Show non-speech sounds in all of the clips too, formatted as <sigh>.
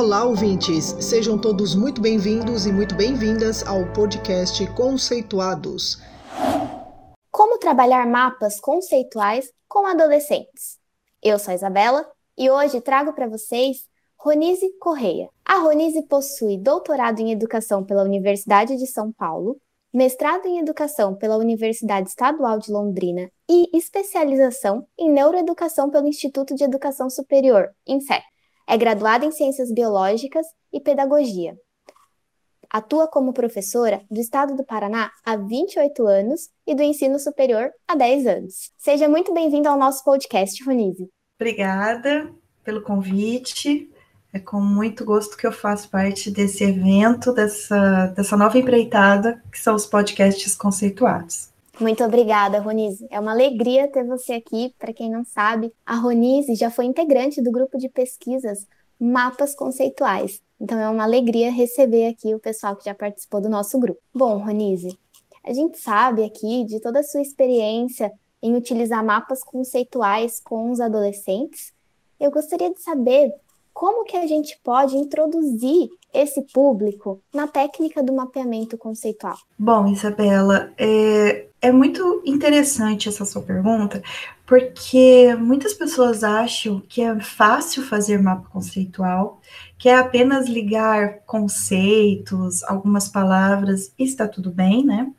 Olá, ouvintes! Sejam todos muito bem-vindos e muito bem-vindas ao podcast Conceituados. Como trabalhar mapas conceituais com adolescentes? Eu sou a Isabela e hoje trago para vocês Ronise Correia. A Ronise possui doutorado em Educação pela Universidade de São Paulo, mestrado em Educação pela Universidade Estadual de Londrina e especialização em Neuroeducação pelo Instituto de Educação Superior, INSEP. É graduada em Ciências Biológicas e Pedagogia. Atua como professora do Estado do Paraná há 28 anos e do ensino superior há 10 anos. Seja muito bem-vindo ao nosso podcast, Ronise. Obrigada pelo convite. É com muito gosto que eu faço parte desse evento, dessa, dessa nova empreitada, que são os podcasts conceituados. Muito obrigada, Ronise. É uma alegria ter você aqui. Para quem não sabe, a Ronise já foi integrante do grupo de pesquisas Mapas Conceituais. Então é uma alegria receber aqui o pessoal que já participou do nosso grupo. Bom, Ronise, a gente sabe aqui de toda a sua experiência em utilizar mapas conceituais com os adolescentes. Eu gostaria de saber como que a gente pode introduzir esse público na técnica do mapeamento conceitual? Bom, Isabela, é, é muito interessante essa sua pergunta, porque muitas pessoas acham que é fácil fazer mapa conceitual, que é apenas ligar conceitos, algumas palavras, e está tudo bem, né?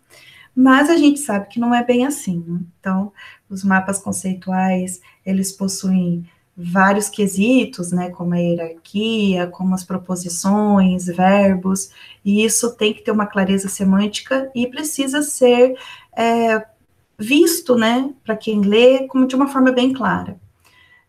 Mas a gente sabe que não é bem assim. Né? Então, os mapas conceituais, eles possuem vários quesitos, né, como a hierarquia, como as proposições, verbos, e isso tem que ter uma clareza semântica e precisa ser é, visto, né, para quem lê, como de uma forma bem clara.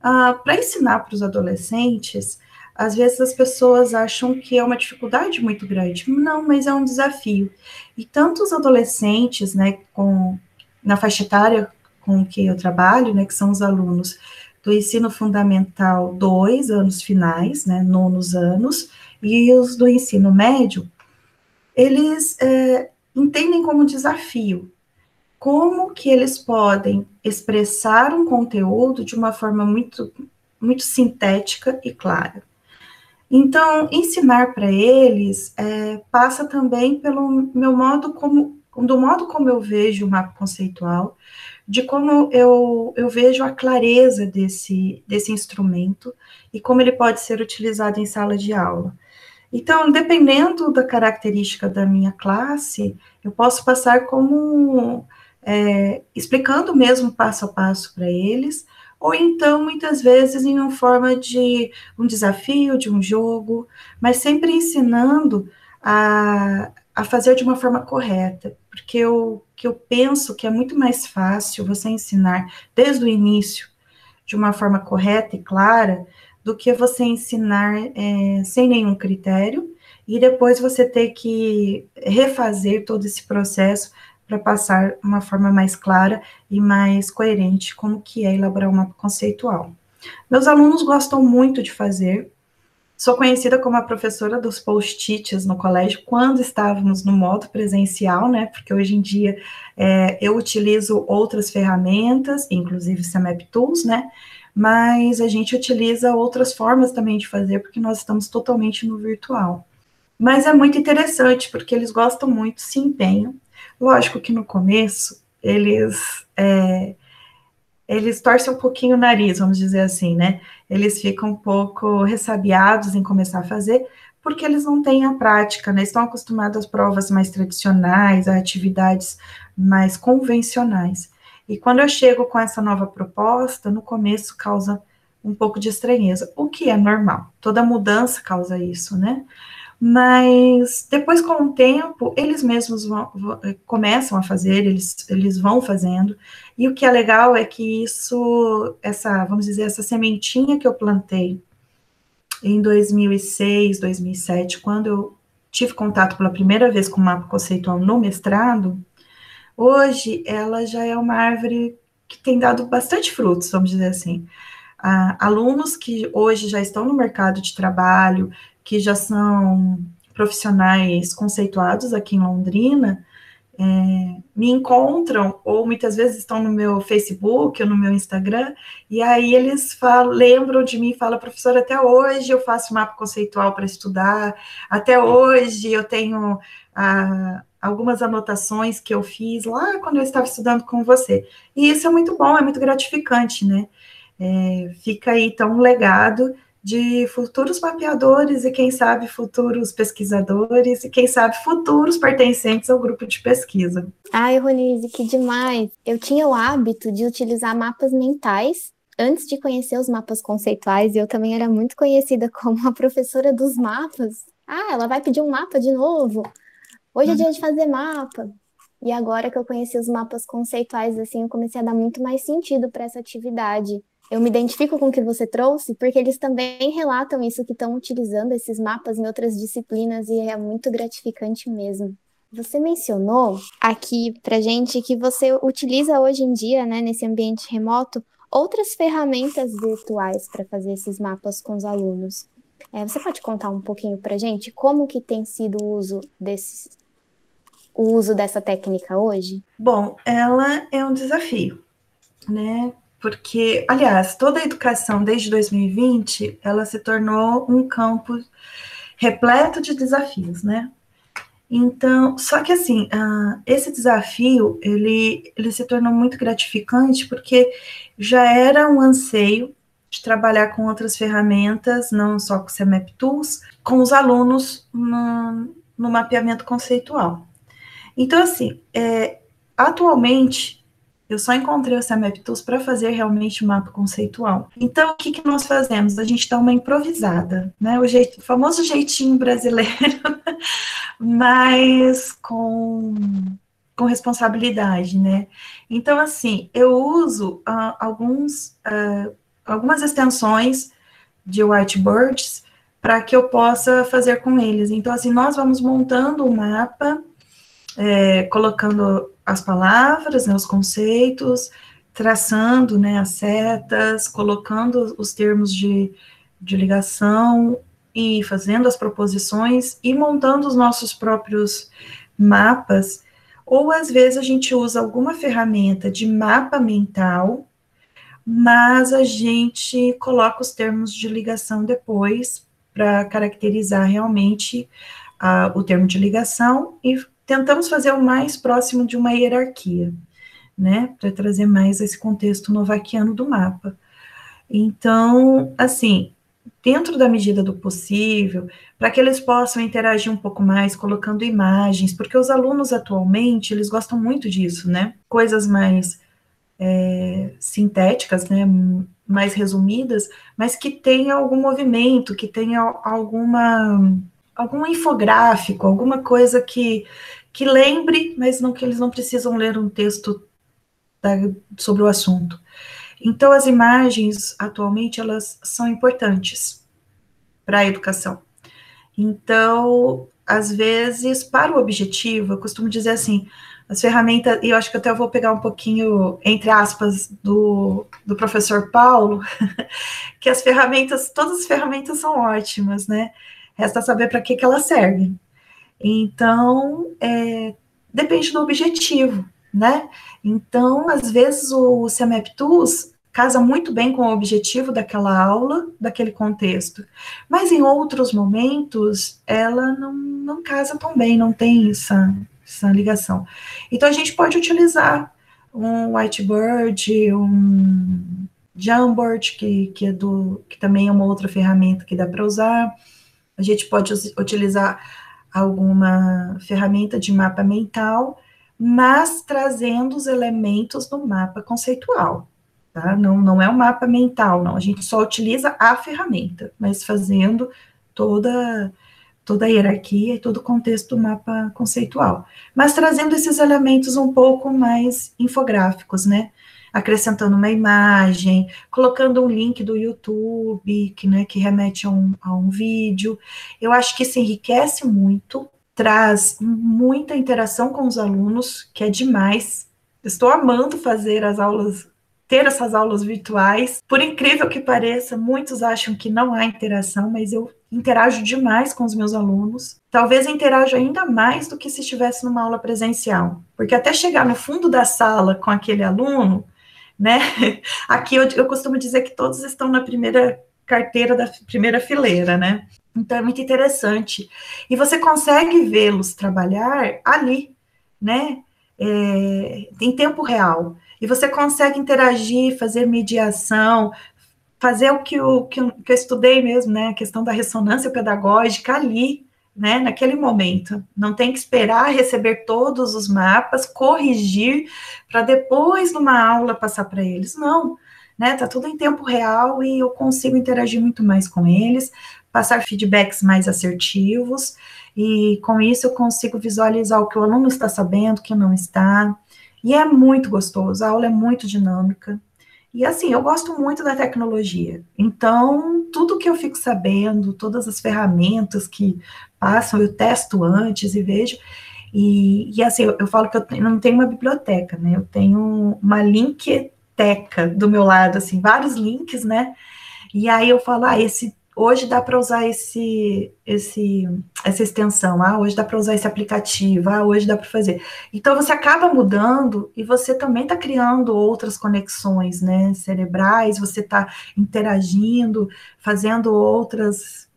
Ah, para ensinar para os adolescentes, às vezes as pessoas acham que é uma dificuldade muito grande. Não, mas é um desafio. E tanto os adolescentes, né, com, na faixa etária com que eu trabalho, né, que são os alunos do ensino fundamental 2, anos finais, né, nonos anos, e os do ensino médio, eles é, entendem como desafio como que eles podem expressar um conteúdo de uma forma muito, muito sintética e clara. Então, ensinar para eles é, passa também pelo meu modo como, do modo como eu vejo o mapa conceitual, de como eu, eu vejo a clareza desse, desse instrumento e como ele pode ser utilizado em sala de aula. Então, dependendo da característica da minha classe, eu posso passar como é, explicando mesmo passo a passo para eles, ou então, muitas vezes, em uma forma de um desafio, de um jogo, mas sempre ensinando a, a fazer de uma forma correta, porque eu, que eu penso que é muito mais fácil você ensinar desde o início de uma forma correta e clara do que você ensinar é, sem nenhum critério e depois você ter que refazer todo esse processo para passar uma forma mais clara e mais coerente como que é elaborar um mapa conceitual. Meus alunos gostam muito de fazer, Sou conhecida como a professora dos post-its no colégio quando estávamos no modo presencial, né? Porque hoje em dia é, eu utilizo outras ferramentas, inclusive CMAP Tools, né? Mas a gente utiliza outras formas também de fazer, porque nós estamos totalmente no virtual. Mas é muito interessante, porque eles gostam muito, se empenham. Lógico que no começo eles é, eles torcem um pouquinho o nariz, vamos dizer assim, né? Eles ficam um pouco ressabiados em começar a fazer, porque eles não têm a prática, né? Estão acostumados às provas mais tradicionais, a atividades mais convencionais. E quando eu chego com essa nova proposta, no começo causa um pouco de estranheza, o que é normal. Toda mudança causa isso, né? mas depois, com o tempo, eles mesmos vão, vão, eh, começam a fazer, eles, eles vão fazendo, e o que é legal é que isso, essa, vamos dizer, essa sementinha que eu plantei em 2006, 2007, quando eu tive contato pela primeira vez com o mapa conceitual no mestrado, hoje ela já é uma árvore que tem dado bastante frutos, vamos dizer assim. Ah, alunos que hoje já estão no mercado de trabalho, que já são profissionais conceituados aqui em Londrina, é, me encontram, ou muitas vezes estão no meu Facebook ou no meu Instagram, e aí eles falam, lembram de mim e falam, professora, até hoje eu faço mapa conceitual para estudar, até hoje eu tenho ah, algumas anotações que eu fiz lá quando eu estava estudando com você. E isso é muito bom, é muito gratificante, né? É, fica aí então um legado de futuros mapeadores e, quem sabe, futuros pesquisadores e, quem sabe, futuros pertencentes ao grupo de pesquisa. Ai, Ronise, que demais! Eu tinha o hábito de utilizar mapas mentais antes de conhecer os mapas conceituais e eu também era muito conhecida como a professora dos mapas. Ah, ela vai pedir um mapa de novo. Hoje é dia de fazer mapa. E agora que eu conheci os mapas conceituais, assim, eu comecei a dar muito mais sentido para essa atividade eu me identifico com o que você trouxe, porque eles também relatam isso, que estão utilizando esses mapas em outras disciplinas e é muito gratificante mesmo. Você mencionou aqui pra gente que você utiliza hoje em dia, né, nesse ambiente remoto, outras ferramentas virtuais para fazer esses mapas com os alunos. É, você pode contar um pouquinho pra gente como que tem sido o uso desse, o uso dessa técnica hoje? Bom, ela é um desafio, né? Porque, aliás, toda a educação desde 2020, ela se tornou um campo repleto de desafios, né? Então, só que assim, uh, esse desafio, ele, ele se tornou muito gratificante, porque já era um anseio de trabalhar com outras ferramentas, não só com o CMAP Tools, com os alunos no, no mapeamento conceitual. Então, assim, é, atualmente, eu só encontrei o Semeptus para fazer realmente o um mapa conceitual. Então, o que, que nós fazemos? A gente dá uma improvisada, né? O, jeito, o famoso jeitinho brasileiro, <laughs> mas com, com responsabilidade, né? Então, assim, eu uso uh, alguns, uh, algumas extensões de whiteboards para que eu possa fazer com eles. Então, assim, nós vamos montando o mapa, é, colocando as palavras, né, os conceitos, traçando né, as setas, colocando os termos de, de ligação e fazendo as proposições e montando os nossos próprios mapas, ou às vezes a gente usa alguma ferramenta de mapa mental, mas a gente coloca os termos de ligação depois para caracterizar realmente uh, o termo de ligação e tentamos fazer o mais próximo de uma hierarquia, né, para trazer mais esse contexto novaquiano do mapa. Então, assim, dentro da medida do possível, para que eles possam interagir um pouco mais, colocando imagens, porque os alunos atualmente, eles gostam muito disso, né, coisas mais é, sintéticas, né, mais resumidas, mas que tenha algum movimento, que tenha alguma algum infográfico, alguma coisa que, que lembre, mas não que eles não precisam ler um texto da, sobre o assunto. Então, as imagens, atualmente, elas são importantes para a educação. Então, às vezes, para o objetivo, eu costumo dizer assim, as ferramentas, e eu acho que até eu vou pegar um pouquinho, entre aspas, do, do professor Paulo, <laughs> que as ferramentas, todas as ferramentas são ótimas, né? Resta saber para que, que elas servem. Então, é, depende do objetivo, né? Então, às vezes, o Tools casa muito bem com o objetivo daquela aula, daquele contexto. Mas em outros momentos, ela não, não casa tão bem, não tem essa, essa ligação. Então, a gente pode utilizar um Whiteboard, um Jamboard, que, que, é que também é uma outra ferramenta que dá para usar, a gente pode utilizar alguma ferramenta de mapa mental, mas trazendo os elementos do mapa conceitual. Tá? Não, não é um mapa mental, não. A gente só utiliza a ferramenta, mas fazendo toda, toda a hierarquia e todo o contexto do mapa conceitual. Mas trazendo esses elementos um pouco mais infográficos, né? Acrescentando uma imagem, colocando um link do YouTube, que, né, que remete a um, a um vídeo. Eu acho que isso enriquece muito, traz muita interação com os alunos, que é demais. Estou amando fazer as aulas ter essas aulas virtuais. Por incrível que pareça, muitos acham que não há interação, mas eu interajo demais com os meus alunos. Talvez interajo ainda mais do que se estivesse numa aula presencial, porque até chegar no fundo da sala com aquele aluno, né? <laughs> Aqui eu, eu costumo dizer que todos estão na primeira carteira da primeira fileira, né? Então é muito interessante. E você consegue vê-los trabalhar ali, né? É, em tempo real. E você consegue interagir, fazer mediação, fazer o que, o, que, eu, que eu estudei mesmo, né? A questão da ressonância pedagógica ali, né? Naquele momento. Não tem que esperar receber todos os mapas, corrigir, para depois, numa aula, passar para eles. Não. Né, tá tudo em tempo real e eu consigo interagir muito mais com eles, passar feedbacks mais assertivos, e com isso eu consigo visualizar o que o aluno está sabendo, o que não está, e é muito gostoso, a aula é muito dinâmica, e assim, eu gosto muito da tecnologia, então tudo que eu fico sabendo, todas as ferramentas que passam, eu testo antes e vejo, e, e assim, eu, eu, falo que eu não tenho uma biblioteca, né, eu tenho uma linkteca do meu lado, assim, vários links, né, e aí eu falo, ah, esse hoje dá para usar esse, esse, essa extensão, ah, hoje dá para usar esse aplicativo, ah, hoje dá para fazer. Então você acaba mudando e você também está criando outras conexões, né, cerebrais, você está interagindo, fazendo outras,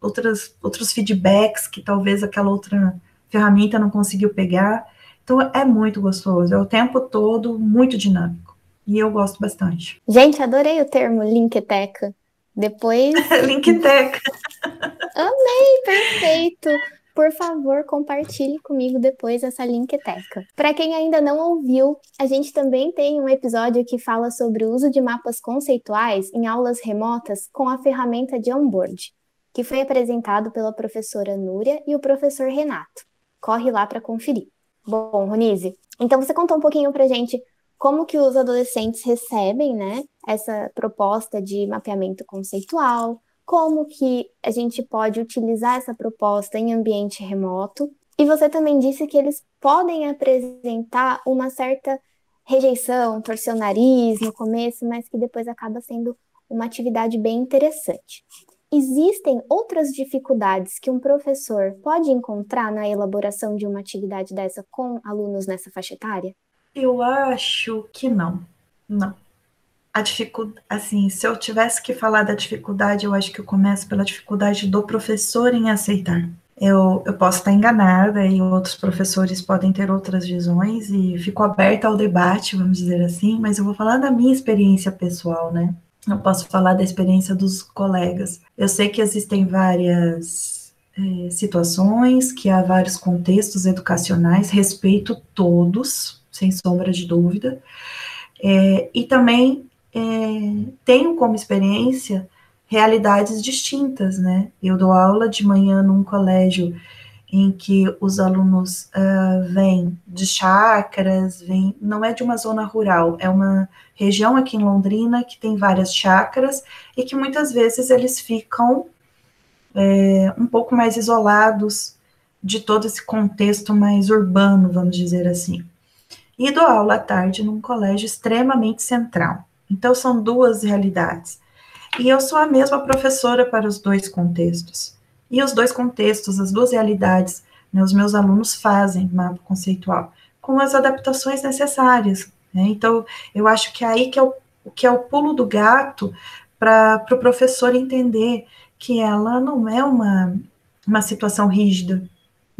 outras, outros feedbacks que talvez aquela outra ferramenta não conseguiu pegar. Então é muito gostoso, é o tempo todo muito dinâmico. E eu gosto bastante. Gente, adorei o termo Linkteca. Depois. <laughs> Linkteca. Amei, perfeito. Por favor, compartilhe comigo depois essa Linkteca. Para quem ainda não ouviu, a gente também tem um episódio que fala sobre o uso de mapas conceituais em aulas remotas com a ferramenta de onboard, que foi apresentado pela professora Núria e o professor Renato. Corre lá para conferir. Bom, Ronise, então você contou um pouquinho para gente como que os adolescentes recebem, né, essa proposta de mapeamento conceitual, como que a gente pode utilizar essa proposta em ambiente remoto. E você também disse que eles podem apresentar uma certa rejeição, torcer o nariz no começo, mas que depois acaba sendo uma atividade bem interessante. Existem outras dificuldades que um professor pode encontrar na elaboração de uma atividade dessa com alunos nessa faixa etária? Eu acho que não. Não. A dificuldade, assim, se eu tivesse que falar da dificuldade, eu acho que eu começo pela dificuldade do professor em aceitar. Eu, eu posso estar enganada e outros professores podem ter outras visões e fico aberta ao debate, vamos dizer assim, mas eu vou falar da minha experiência pessoal, né? Eu posso falar da experiência dos colegas. Eu sei que existem várias é, situações, que há vários contextos educacionais, respeito todos, sem sombra de dúvida. É, e também é, tenho como experiência realidades distintas, né? Eu dou aula de manhã num colégio em que os alunos uh, vêm de chácaras, vêm, não é de uma zona rural, é uma região aqui em Londrina que tem várias chácaras e que muitas vezes eles ficam é, um pouco mais isolados de todo esse contexto mais urbano, vamos dizer assim e dou aula à tarde num colégio extremamente central. Então, são duas realidades. E eu sou a mesma professora para os dois contextos. E os dois contextos, as duas realidades, né, os meus alunos fazem mapa conceitual, com as adaptações necessárias. Né? Então, eu acho que é aí que é o, que é o pulo do gato para o pro professor entender que ela não é uma, uma situação rígida,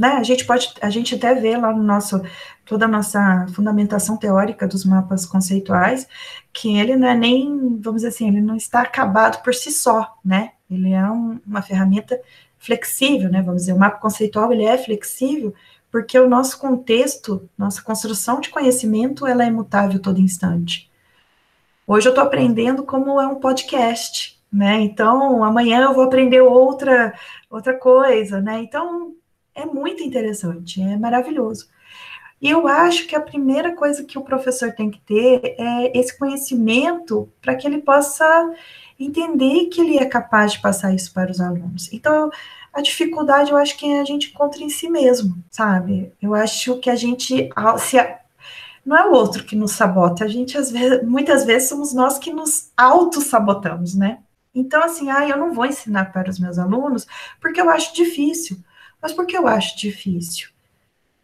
né? A gente pode, a gente até vê lá no nosso, toda a nossa fundamentação teórica dos mapas conceituais, que ele não é nem, vamos dizer assim, ele não está acabado por si só, né? Ele é um, uma ferramenta flexível, né? Vamos dizer, o mapa conceitual ele é flexível porque o nosso contexto, nossa construção de conhecimento, ela é mutável todo instante. Hoje eu estou aprendendo como é um podcast, né? Então amanhã eu vou aprender outra outra coisa, né? Então é muito interessante, é maravilhoso. E eu acho que a primeira coisa que o professor tem que ter é esse conhecimento para que ele possa entender que ele é capaz de passar isso para os alunos. Então, a dificuldade eu acho que a gente encontra em si mesmo, sabe? Eu acho que a gente se não é o outro que nos sabota, a gente às vezes, muitas vezes somos nós que nos auto-sabotamos, né? Então, assim, ah, eu não vou ensinar para os meus alunos porque eu acho difícil. Mas por que eu acho difícil?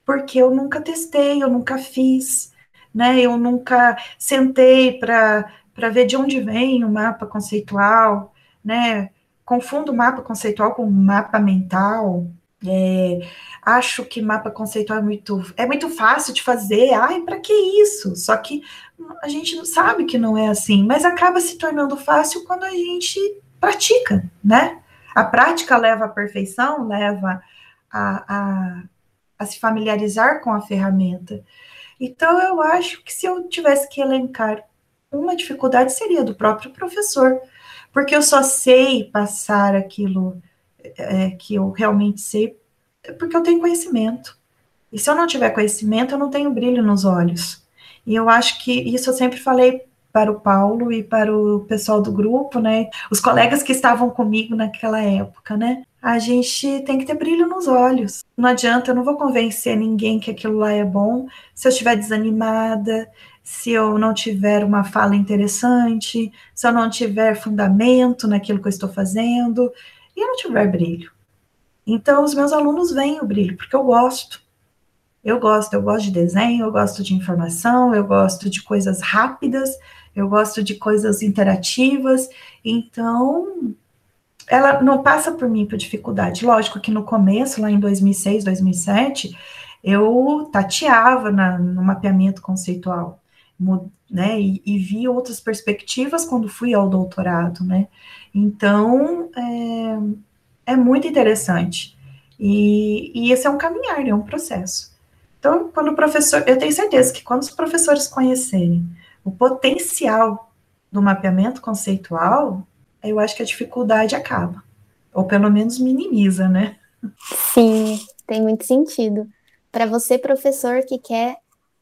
Porque eu nunca testei, eu nunca fiz, né? Eu nunca sentei para ver de onde vem o mapa conceitual, né? Confundo mapa conceitual com mapa mental. É, acho que mapa conceitual é muito, é muito fácil de fazer. Ai, para que isso? Só que a gente não sabe que não é assim, mas acaba se tornando fácil quando a gente pratica, né? A prática leva à perfeição, leva a, a, a se familiarizar com a ferramenta. Então, eu acho que se eu tivesse que elencar uma dificuldade, seria do próprio professor, porque eu só sei passar aquilo é, que eu realmente sei, porque eu tenho conhecimento. E se eu não tiver conhecimento, eu não tenho brilho nos olhos. E eu acho que isso eu sempre falei para o Paulo e para o pessoal do grupo, né? Os colegas que estavam comigo naquela época, né? A gente tem que ter brilho nos olhos. Não adianta, eu não vou convencer ninguém que aquilo lá é bom se eu estiver desanimada, se eu não tiver uma fala interessante, se eu não tiver fundamento naquilo que eu estou fazendo e eu não tiver brilho. Então, os meus alunos veem o brilho, porque eu gosto. Eu gosto, eu gosto de desenho, eu gosto de informação, eu gosto de coisas rápidas, eu gosto de coisas interativas. Então, ela não passa por mim por dificuldade. Lógico que no começo, lá em 2006, 2007, eu tateava na, no mapeamento conceitual, né, e, e, vi outras perspectivas quando fui ao doutorado, né. Então, é, é muito interessante. E, e esse é um caminhar, é um processo. Então, quando o professor, eu tenho certeza que quando os professores conhecerem o potencial do mapeamento conceitual, eu acho que a dificuldade acaba, ou pelo menos minimiza, né? Sim, tem muito sentido. Para você, professor, que quer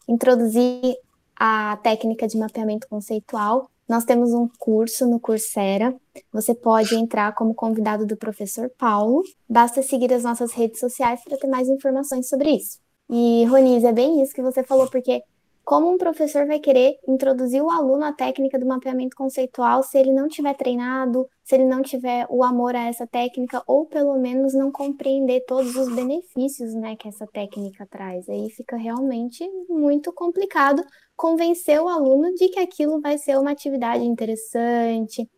introduzir a técnica de mapeamento conceitual, nós temos um curso no Coursera. Você pode entrar como convidado do professor Paulo. Basta seguir as nossas redes sociais para ter mais informações sobre isso. E, Ronise, é bem isso que você falou, porque como um professor vai querer introduzir o aluno à técnica do mapeamento conceitual se ele não tiver treinado, se ele não tiver o amor a essa técnica, ou pelo menos não compreender todos os benefícios né, que essa técnica traz? Aí fica realmente muito complicado convencer o aluno de que aquilo vai ser uma atividade interessante,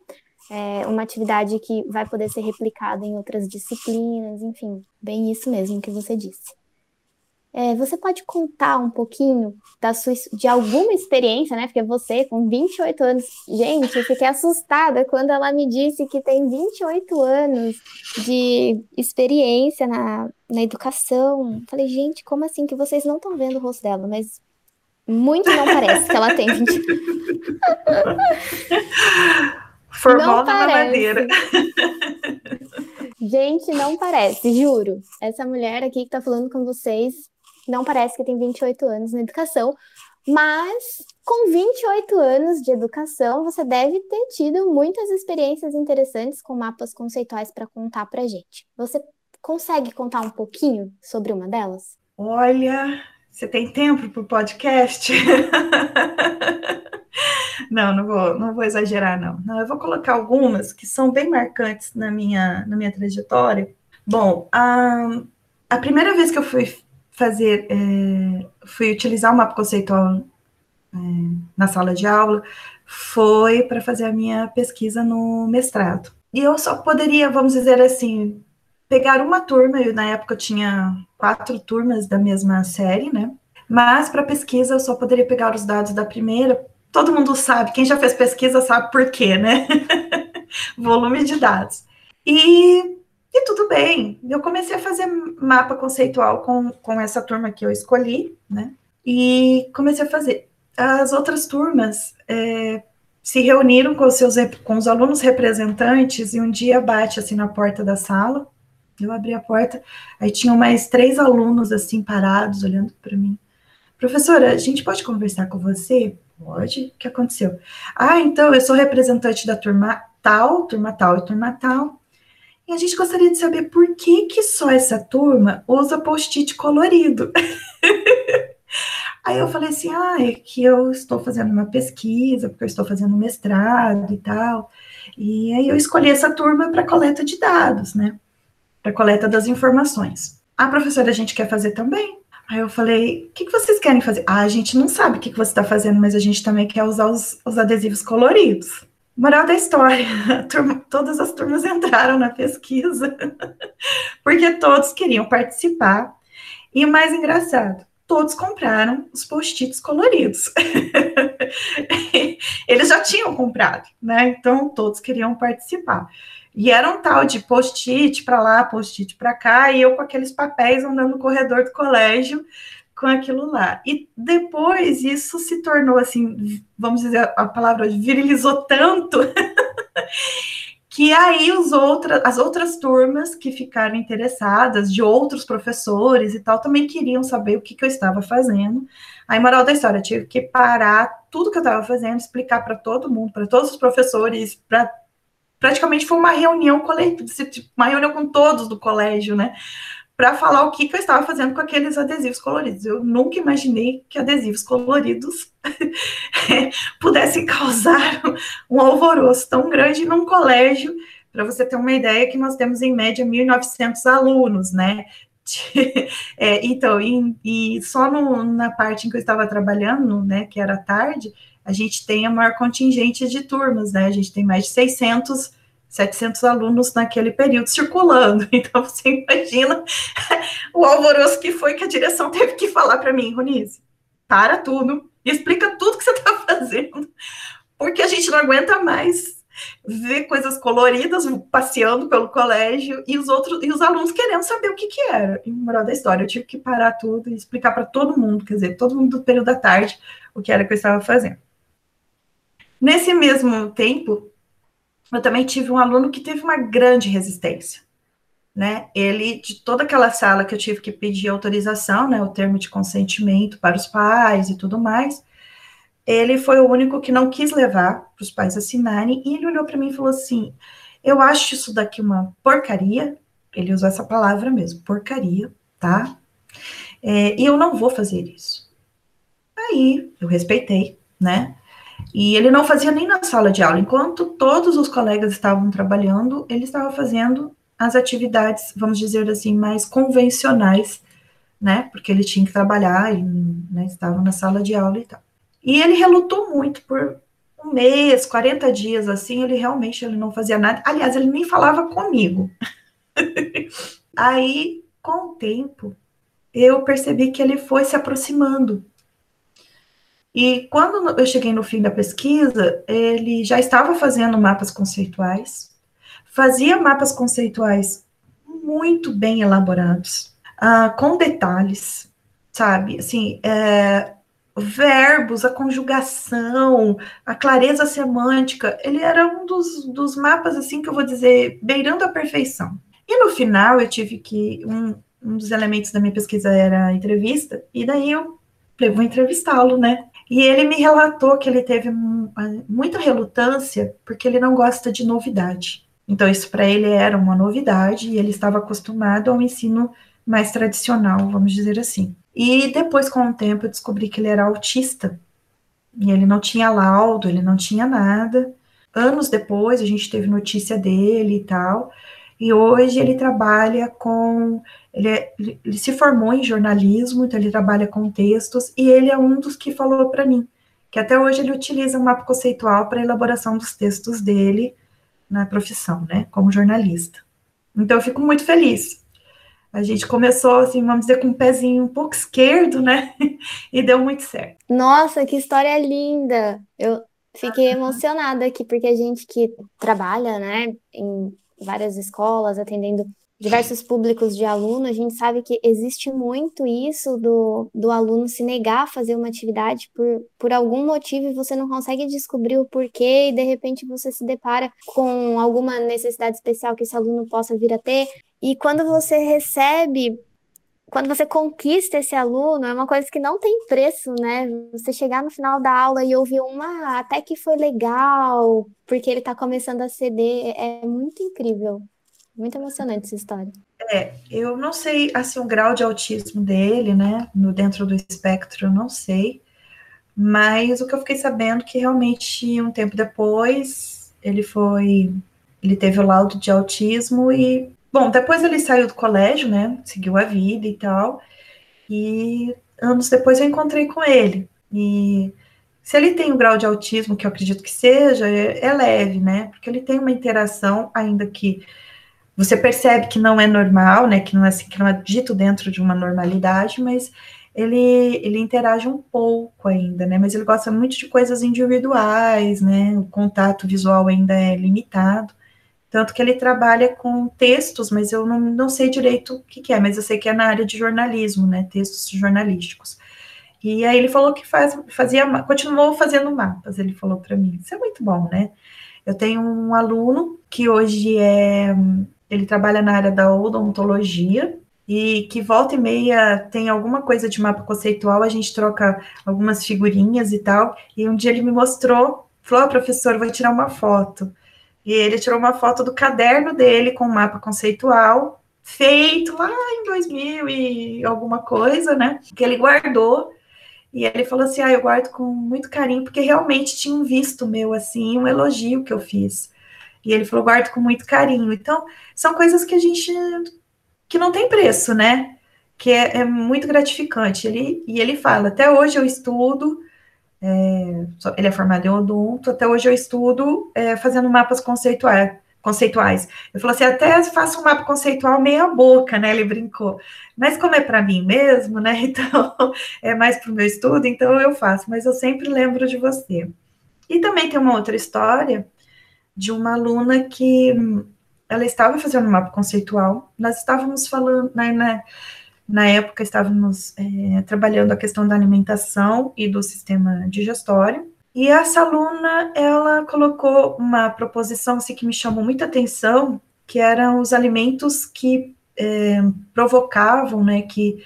é, uma atividade que vai poder ser replicada em outras disciplinas, enfim, bem isso mesmo que você disse. É, você pode contar um pouquinho da sua, de alguma experiência, né? Porque você, com 28 anos, gente, eu fiquei assustada quando ela me disse que tem 28 anos de experiência na, na educação. Falei, gente, como assim que vocês não estão vendo o rosto dela? Mas muito não parece que ela tem 20 Formal na madeira. Gente, não parece, juro. Essa mulher aqui que tá falando com vocês não parece que tem 28 anos na educação, mas com 28 anos de educação, você deve ter tido muitas experiências interessantes com mapas conceituais para contar para gente. Você consegue contar um pouquinho sobre uma delas? Olha, você tem tempo para o podcast? <laughs> não, não vou, não vou exagerar, não. não. Eu vou colocar algumas que são bem marcantes na minha, na minha trajetória. Bom, a, a primeira vez que eu fui fazer, é, fui utilizar o mapa conceitual é, na sala de aula, foi para fazer a minha pesquisa no mestrado. E eu só poderia, vamos dizer assim, pegar uma turma, eu, na época eu tinha quatro turmas da mesma série, né? Mas para pesquisa eu só poderia pegar os dados da primeira. Todo mundo sabe, quem já fez pesquisa sabe por quê, né? <laughs> Volume de dados. E e tudo bem, eu comecei a fazer mapa conceitual com, com essa turma que eu escolhi, né? E comecei a fazer. As outras turmas é, se reuniram com os seus com os alunos representantes e um dia bate assim na porta da sala. Eu abri a porta, aí tinham mais três alunos assim parados olhando para mim. Professora, a gente pode conversar com você? Pode. O que aconteceu? Ah, então eu sou representante da turma tal, turma tal e turma tal. E a gente gostaria de saber por que, que só essa turma usa post-it colorido. <laughs> Aí eu falei assim, ah, é que eu estou fazendo uma pesquisa, porque eu estou fazendo mestrado e tal. E aí eu escolhi essa turma para coleta de dados, né? Para coleta das informações. A professora, a gente quer fazer também. Aí eu falei, o que, que vocês querem fazer? Ah, a gente não sabe o que, que você está fazendo, mas a gente também quer usar os, os adesivos coloridos. Moral da história, <laughs> turma, todas as turmas entraram na pesquisa, <laughs> porque todos queriam participar. E o mais engraçado, todos compraram os post-its coloridos. <laughs> Eles já tinham comprado, né? Então todos queriam participar. E era um tal de post-it para lá, post-it para cá, e eu com aqueles papéis andando no corredor do colégio com aquilo lá. E depois isso se tornou assim, vamos dizer a palavra virilizou tanto <laughs> que aí os outra, as outras turmas que ficaram interessadas, de outros professores e tal, também queriam saber o que, que eu estava fazendo. Aí, moral da história, tive que parar tudo que eu estava fazendo, explicar para todo mundo, para todos os professores, para praticamente foi uma reunião coletiva, tipo, uma reunião com todos do colégio, né? Para falar o que, que eu estava fazendo com aqueles adesivos coloridos. Eu nunca imaginei que adesivos coloridos <laughs> pudessem causar um alvoroço tão grande num colégio. Para você ter uma ideia, que nós temos em média 1.900 alunos, né? <laughs> é, então, e, e só no, na parte em que eu estava trabalhando, né, que era tarde, a gente tem a maior contingente de turmas, né? A gente tem mais de 600, 700 alunos naquele período circulando. <laughs> Então, você imagina o alvoroço que foi que a direção teve que falar para mim, Ronise, para tudo e explica tudo que você está fazendo, porque a gente não aguenta mais ver coisas coloridas passeando pelo colégio e os outros e os alunos querendo saber o que que era. E moral da história, eu tive que parar tudo e explicar para todo mundo, quer dizer, todo mundo do período da tarde, o que era que eu estava fazendo. Nesse mesmo tempo, eu também tive um aluno que teve uma grande resistência. Né? Ele, de toda aquela sala que eu tive que pedir autorização, né, o termo de consentimento para os pais e tudo mais, ele foi o único que não quis levar para os pais assinarem, e ele olhou para mim e falou assim: Eu acho isso daqui uma porcaria, ele usou essa palavra mesmo, porcaria, tá? É, e eu não vou fazer isso. Aí eu respeitei, né? E ele não fazia nem na sala de aula. Enquanto todos os colegas estavam trabalhando, ele estava fazendo as atividades, vamos dizer assim, mais convencionais, né? Porque ele tinha que trabalhar e né, estava na sala de aula e tal. E ele relutou muito por um mês, 40 dias assim, ele realmente ele não fazia nada. Aliás, ele nem falava comigo. <laughs> Aí, com o tempo, eu percebi que ele foi se aproximando e quando eu cheguei no fim da pesquisa, ele já estava fazendo mapas conceituais, fazia mapas conceituais muito bem elaborados, uh, com detalhes, sabe? Assim, é, verbos, a conjugação, a clareza semântica, ele era um dos, dos mapas, assim, que eu vou dizer, beirando a perfeição. E no final, eu tive que. Um, um dos elementos da minha pesquisa era a entrevista, e daí eu vou entrevistá-lo, né? E ele me relatou que ele teve muita relutância porque ele não gosta de novidade. Então, isso para ele era uma novidade e ele estava acostumado ao ensino mais tradicional, vamos dizer assim. E depois, com o tempo, eu descobri que ele era autista. E ele não tinha laudo, ele não tinha nada. Anos depois, a gente teve notícia dele e tal. E hoje ele trabalha com. Ele, é, ele, se formou em jornalismo, então ele trabalha com textos, e ele é um dos que falou para mim que até hoje ele utiliza o um mapa conceitual para a elaboração dos textos dele na profissão, né, como jornalista. Então eu fico muito feliz. A gente começou, assim, vamos dizer, com um pezinho um pouco esquerdo, né, <laughs> e deu muito certo. Nossa, que história linda! Eu fiquei emocionada aqui, porque a gente que trabalha, né, em várias escolas, atendendo diversos públicos de aluno, a gente sabe que existe muito isso do, do aluno se negar a fazer uma atividade por, por algum motivo e você não consegue descobrir o porquê, e de repente você se depara com alguma necessidade especial que esse aluno possa vir a ter. E quando você recebe quando você conquista esse aluno, é uma coisa que não tem preço, né? Você chegar no final da aula e ouvir uma, até que foi legal, porque ele está começando a ceder, é muito incrível. Muito emocionante essa história. É, eu não sei, assim, o grau de autismo dele, né, no dentro do espectro, eu não sei, mas o que eu fiquei sabendo é que realmente um tempo depois ele foi, ele teve o laudo de autismo e, bom, depois ele saiu do colégio, né, seguiu a vida e tal, e anos depois eu encontrei com ele, e se ele tem o um grau de autismo, que eu acredito que seja, é, é leve, né, porque ele tem uma interação, ainda que você percebe que não é normal, né, que não é assim, que não é dito dentro de uma normalidade, mas ele, ele interage um pouco ainda, né, mas ele gosta muito de coisas individuais, né, o contato visual ainda é limitado, tanto que ele trabalha com textos, mas eu não, não sei direito o que, que é, mas eu sei que é na área de jornalismo, né, textos jornalísticos. E aí ele falou que faz, fazia, continuou fazendo mapas, ele falou para mim, isso é muito bom, né, eu tenho um aluno que hoje é ele trabalha na área da odontologia e que volta e meia tem alguma coisa de mapa conceitual, a gente troca algumas figurinhas e tal. E um dia ele me mostrou, falou: oh, professor, vou tirar uma foto. E ele tirou uma foto do caderno dele com o mapa conceitual, feito lá em 2000 e alguma coisa, né? Que ele guardou. E ele falou assim: Ah, eu guardo com muito carinho, porque realmente tinha um visto meu, assim, um elogio que eu fiz. E ele falou, guardo com muito carinho. Então, são coisas que a gente que não tem preço, né? Que é, é muito gratificante. Ele, e ele fala, até hoje eu estudo, é, ele é formado em odonto, até hoje eu estudo é, fazendo mapas conceituais. Conceituais. Eu falou assim, até faço um mapa conceitual meia boca, né? Ele brincou. Mas como é para mim mesmo, né? <laughs> Então é mais para o meu estudo, então eu faço. Mas eu sempre lembro de você. E também tem uma outra história de uma aluna que ela estava fazendo um mapa conceitual, nós estávamos falando, né, né na época estávamos é, trabalhando a questão da alimentação e do sistema digestório, e essa aluna, ela colocou uma proposição assim, que me chamou muita atenção, que eram os alimentos que é, provocavam, né, que,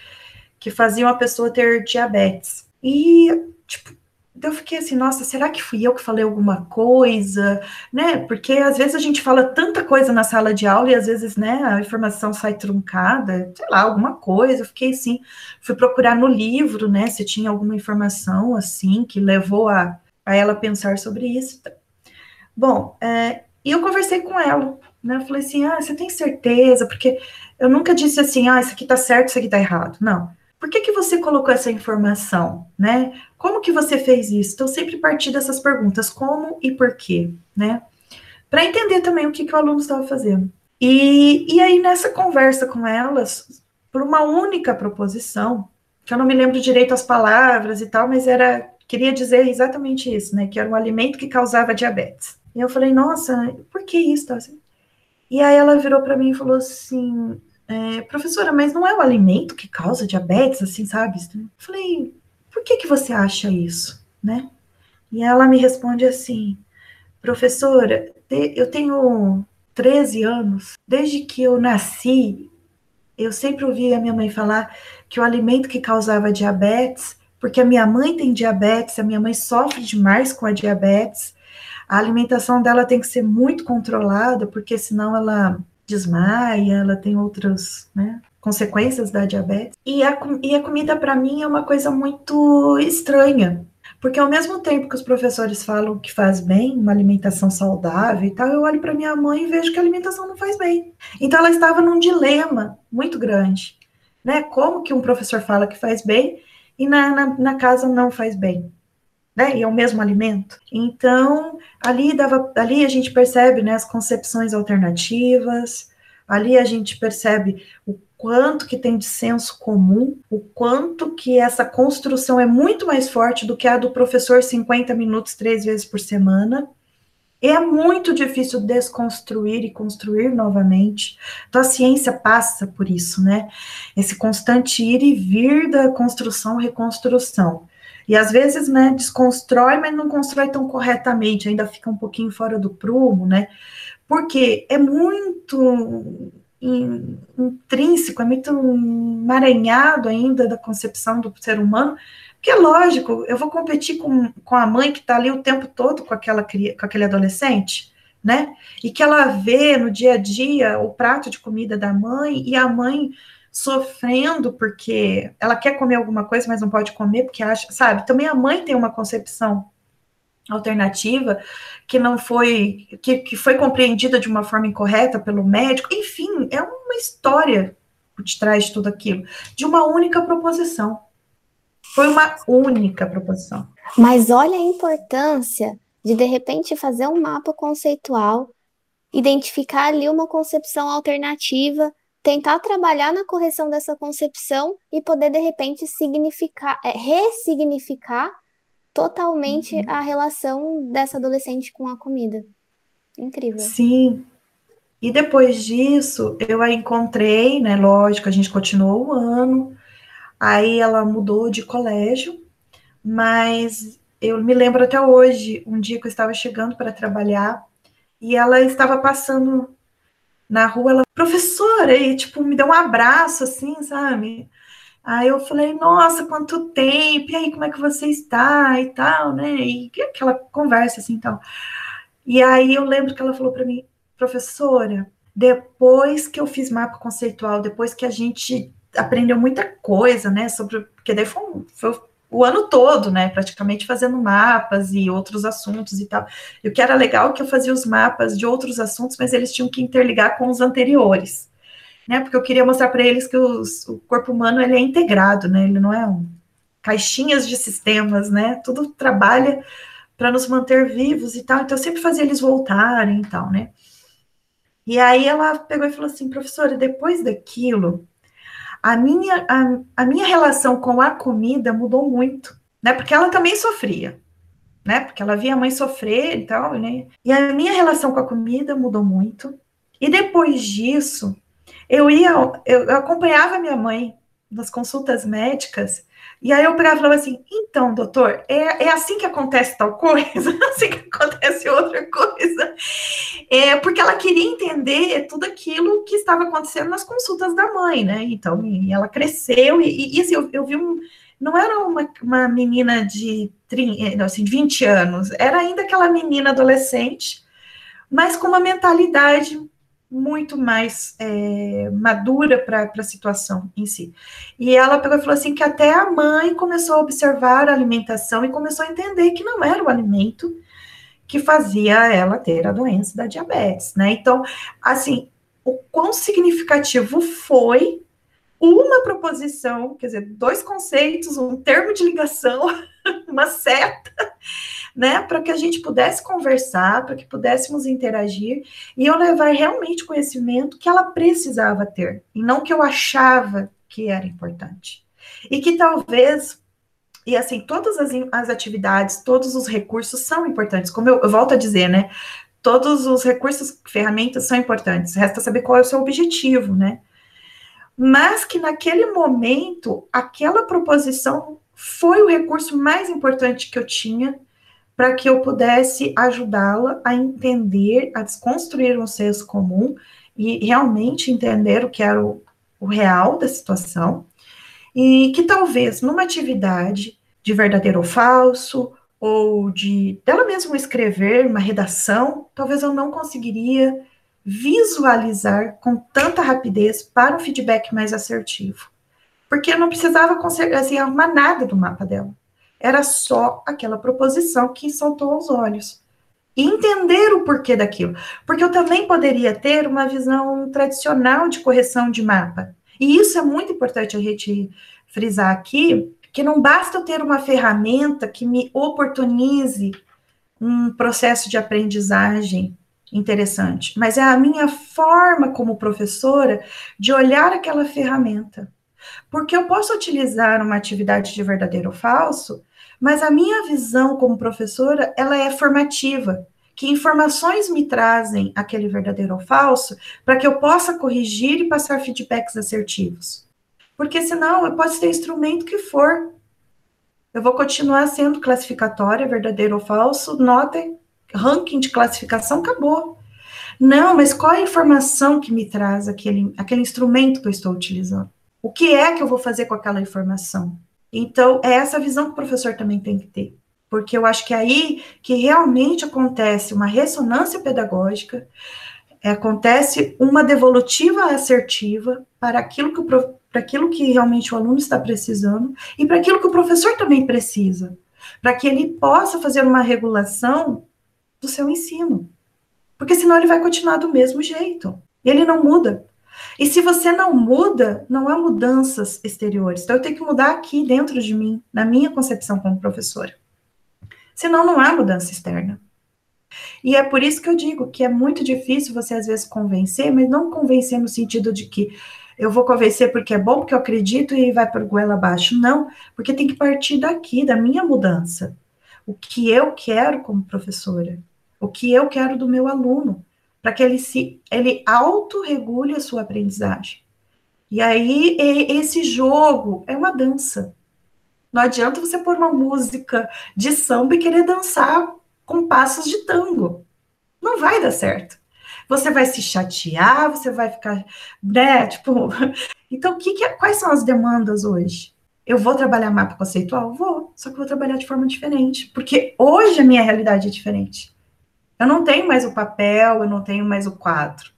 que faziam a pessoa ter diabetes. E, tipo, então eu fiquei assim, nossa, será que fui eu que falei alguma coisa, né? Porque às vezes a gente fala tanta coisa na sala de aula e às vezes, né, a informação sai truncada, sei lá, alguma coisa. Eu fiquei assim, fui procurar no livro, né, se tinha alguma informação assim que levou a, a ela pensar sobre isso. Bom, é, e eu conversei com ela, né? Eu falei assim, ah, você tem certeza? Porque eu nunca disse assim, ah, isso aqui tá certo, isso aqui tá errado. Não por que, que você colocou essa informação, né? Como que você fez isso? Então, sempre partir dessas perguntas, como e por quê, né? Para entender também o que, que o aluno estava fazendo. E, e aí, nessa conversa com elas, por uma única proposição, que eu não me lembro direito as palavras e tal, mas era, queria dizer exatamente isso, né? Que era um alimento que causava diabetes. E eu falei, nossa, por que isso? E aí ela virou para mim e falou assim: é, professora, mas não é o alimento que causa diabetes, assim, sabe? Eu falei, por que que você acha isso, né? E ela me responde assim, professora, eu tenho 13 anos, desde que eu nasci, eu sempre ouvi a minha mãe falar que o alimento que causava diabetes, porque a minha mãe tem diabetes, a minha mãe sofre demais com a diabetes, a alimentação dela tem que ser muito controlada, porque senão ela desmaia, ela tem outras né, consequências da diabetes. E a, e a comida, para mim, é uma coisa muito estranha, porque ao mesmo tempo que os professores falam que faz bem, uma alimentação saudável e tal, eu olho para minha mãe e vejo que a alimentação não faz bem. Então ela estava num dilema muito grande, né? Como que um professor fala que faz bem e na, na, na casa não faz bem? Né? E é o mesmo alimento. Então, ali, dava, ali a gente percebe né, as concepções alternativas, ali a gente percebe o quanto que tem de senso comum, o quanto que essa construção é muito mais forte do que a do professor 50 minutos três vezes por semana. É muito difícil desconstruir e construir novamente. Então a ciência passa por isso, né? Esse constante ir e vir da construção, reconstrução. E às vezes, né, desconstrói, mas não constrói tão corretamente, ainda fica um pouquinho fora do prumo, né? Porque é muito intrínseco, é muito emaranhado ainda da concepção do ser humano, que é lógico, eu vou competir com, com a mãe que está ali o tempo todo com, aquela, com aquele adolescente, né? E que ela vê no dia a dia o prato de comida da mãe e a mãe sofrendo porque ela quer comer alguma coisa, mas não pode comer porque acha, sabe? Também a mãe tem uma concepção alternativa que não foi que, que foi compreendida de uma forma incorreta pelo médico. Enfim, é uma história por detrás de tudo aquilo, de uma única proposição. Foi uma única proposição. Mas olha a importância de de repente fazer um mapa conceitual, identificar ali uma concepção alternativa, tentar trabalhar na correção dessa concepção e poder de repente significar, é, ressignificar totalmente uhum. a relação dessa adolescente com a comida. Incrível. Sim. E depois disso, eu a encontrei, né? Lógico, a gente continuou o ano. Aí ela mudou de colégio, mas eu me lembro até hoje, um dia que eu estava chegando para trabalhar e ela estava passando na rua, ela, professora, e tipo, me deu um abraço assim, sabe? Aí eu falei, nossa, quanto tempo, e aí, como é que você está e tal, né? E aquela conversa assim, então. E aí eu lembro que ela falou para mim, professora, depois que eu fiz mapa conceitual, depois que a gente aprendeu muita coisa, né, sobre, porque daí foi, foi o ano todo, né, praticamente fazendo mapas e outros assuntos e tal. E o que era legal é que eu fazia os mapas de outros assuntos, mas eles tinham que interligar com os anteriores, né, porque eu queria mostrar para eles que os, o corpo humano ele é integrado, né, ele não é um caixinhas de sistemas, né, tudo trabalha para nos manter vivos e tal. Então eu sempre fazia eles voltarem e tal, né. E aí ela pegou e falou assim, professora, depois daquilo, a minha, a, a minha relação com a comida mudou muito, né? Porque ela também sofria, né? Porque ela via a mãe sofrer e tal, né? E a minha relação com a comida mudou muito. E depois disso, eu ia, eu, acompanhava minha mãe nas consultas médicas e aí eu pegava e falava assim: então, doutor, é, é assim que acontece tal coisa, <laughs> assim que acontece outra coisa. É, porque ela queria entender tudo aquilo que estava acontecendo nas consultas da mãe, né? Então, ela cresceu, e, e assim, eu, eu vi um. Não era uma, uma menina de 30, assim, 20 anos, era ainda aquela menina adolescente, mas com uma mentalidade muito mais é, madura para a situação em si. E ela pegou e falou assim que até a mãe começou a observar a alimentação e começou a entender que não era o alimento que fazia ela ter a doença da diabetes, né? Então, assim, o quão significativo foi uma proposição, quer dizer, dois conceitos, um termo de ligação, <laughs> uma seta, né, para que a gente pudesse conversar, para que pudéssemos interagir e eu levar realmente conhecimento que ela precisava ter e não que eu achava que era importante. E que talvez e assim, todas as, as atividades, todos os recursos são importantes, como eu, eu volto a dizer, né? Todos os recursos, ferramentas são importantes, resta saber qual é o seu objetivo, né? Mas que naquele momento, aquela proposição foi o recurso mais importante que eu tinha para que eu pudesse ajudá-la a entender, a desconstruir um senso comum e realmente entender o que era o, o real da situação, e que talvez numa atividade de verdadeiro ou falso, ou de dela mesma escrever uma redação, talvez eu não conseguiria visualizar com tanta rapidez para um feedback mais assertivo. Porque eu não precisava assim, arrumar nada do mapa dela era só aquela proposição que saltou aos olhos. E entender o porquê daquilo. Porque eu também poderia ter uma visão tradicional de correção de mapa. E isso é muito importante a gente frisar aqui, que não basta eu ter uma ferramenta que me oportunize um processo de aprendizagem interessante, mas é a minha forma como professora de olhar aquela ferramenta. Porque eu posso utilizar uma atividade de verdadeiro ou falso mas a minha visão como professora, ela é formativa. Que informações me trazem aquele verdadeiro ou falso para que eu possa corrigir e passar feedbacks assertivos. Porque senão eu posso ter instrumento que for. Eu vou continuar sendo classificatória, verdadeiro ou falso, nota, ranking de classificação, acabou. Não, mas qual é a informação que me traz aquele, aquele instrumento que eu estou utilizando? O que é que eu vou fazer com aquela informação? Então, é essa visão que o professor também tem que ter. porque eu acho que é aí que realmente acontece uma ressonância pedagógica, acontece uma devolutiva assertiva para aquilo que, o, para aquilo que realmente o aluno está precisando e para aquilo que o professor também precisa, para que ele possa fazer uma regulação do seu ensino. Porque senão ele vai continuar do mesmo jeito. Ele não muda. E se você não muda, não há mudanças exteriores. Então eu tenho que mudar aqui dentro de mim, na minha concepção como professora. Senão não há mudança externa. E é por isso que eu digo que é muito difícil você às vezes convencer, mas não convencer no sentido de que eu vou convencer porque é bom, porque eu acredito e vai para o goela abaixo. Não, porque tem que partir daqui, da minha mudança. O que eu quero como professora, o que eu quero do meu aluno, para que ele se ele autorregule a sua aprendizagem. E aí esse jogo é uma dança. Não adianta você pôr uma música de samba e querer dançar com passos de tango. Não vai dar certo. Você vai se chatear, você vai ficar, né, tipo, <laughs> então que que, é, quais são as demandas hoje? Eu vou trabalhar mapa conceitual? Vou, só que vou trabalhar de forma diferente, porque hoje a minha realidade é diferente. Eu não tenho mais o papel, eu não tenho mais o quadro.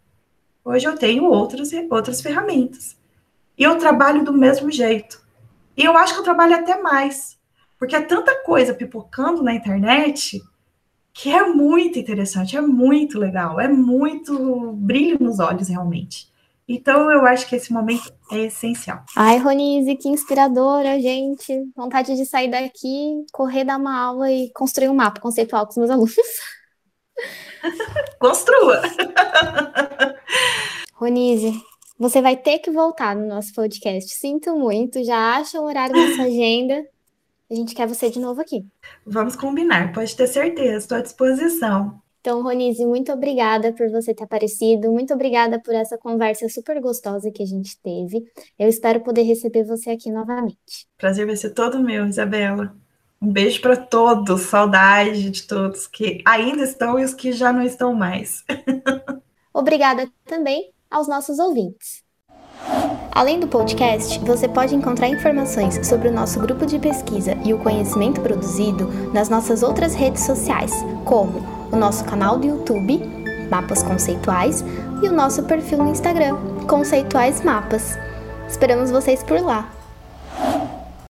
Hoje eu tenho outras, outras ferramentas. E eu trabalho do mesmo jeito. E eu acho que eu trabalho até mais. Porque é tanta coisa pipocando na internet que é muito interessante, é muito legal, é muito brilho nos olhos, realmente. Então, eu acho que esse momento é essencial. Ai, Ronise, que inspiradora, gente. Vontade de sair daqui, correr, dar uma aula e construir um mapa conceitual com os meus alunos. <laughs> Construa! Ronise, você vai ter que voltar no nosso podcast. Sinto muito, já acha um horário na sua agenda. A gente quer você de novo aqui. Vamos combinar, pode ter certeza, estou à disposição. Então, Ronise, muito obrigada por você ter aparecido, muito obrigada por essa conversa super gostosa que a gente teve. Eu espero poder receber você aqui novamente. Prazer vai ser todo meu, Isabela. Um beijo para todos, saudade de todos que ainda estão e os que já não estão mais. <laughs> Obrigada também aos nossos ouvintes. Além do podcast, você pode encontrar informações sobre o nosso grupo de pesquisa e o conhecimento produzido nas nossas outras redes sociais, como o nosso canal do YouTube, Mapas Conceituais, e o nosso perfil no Instagram, Conceituais Mapas. Esperamos vocês por lá!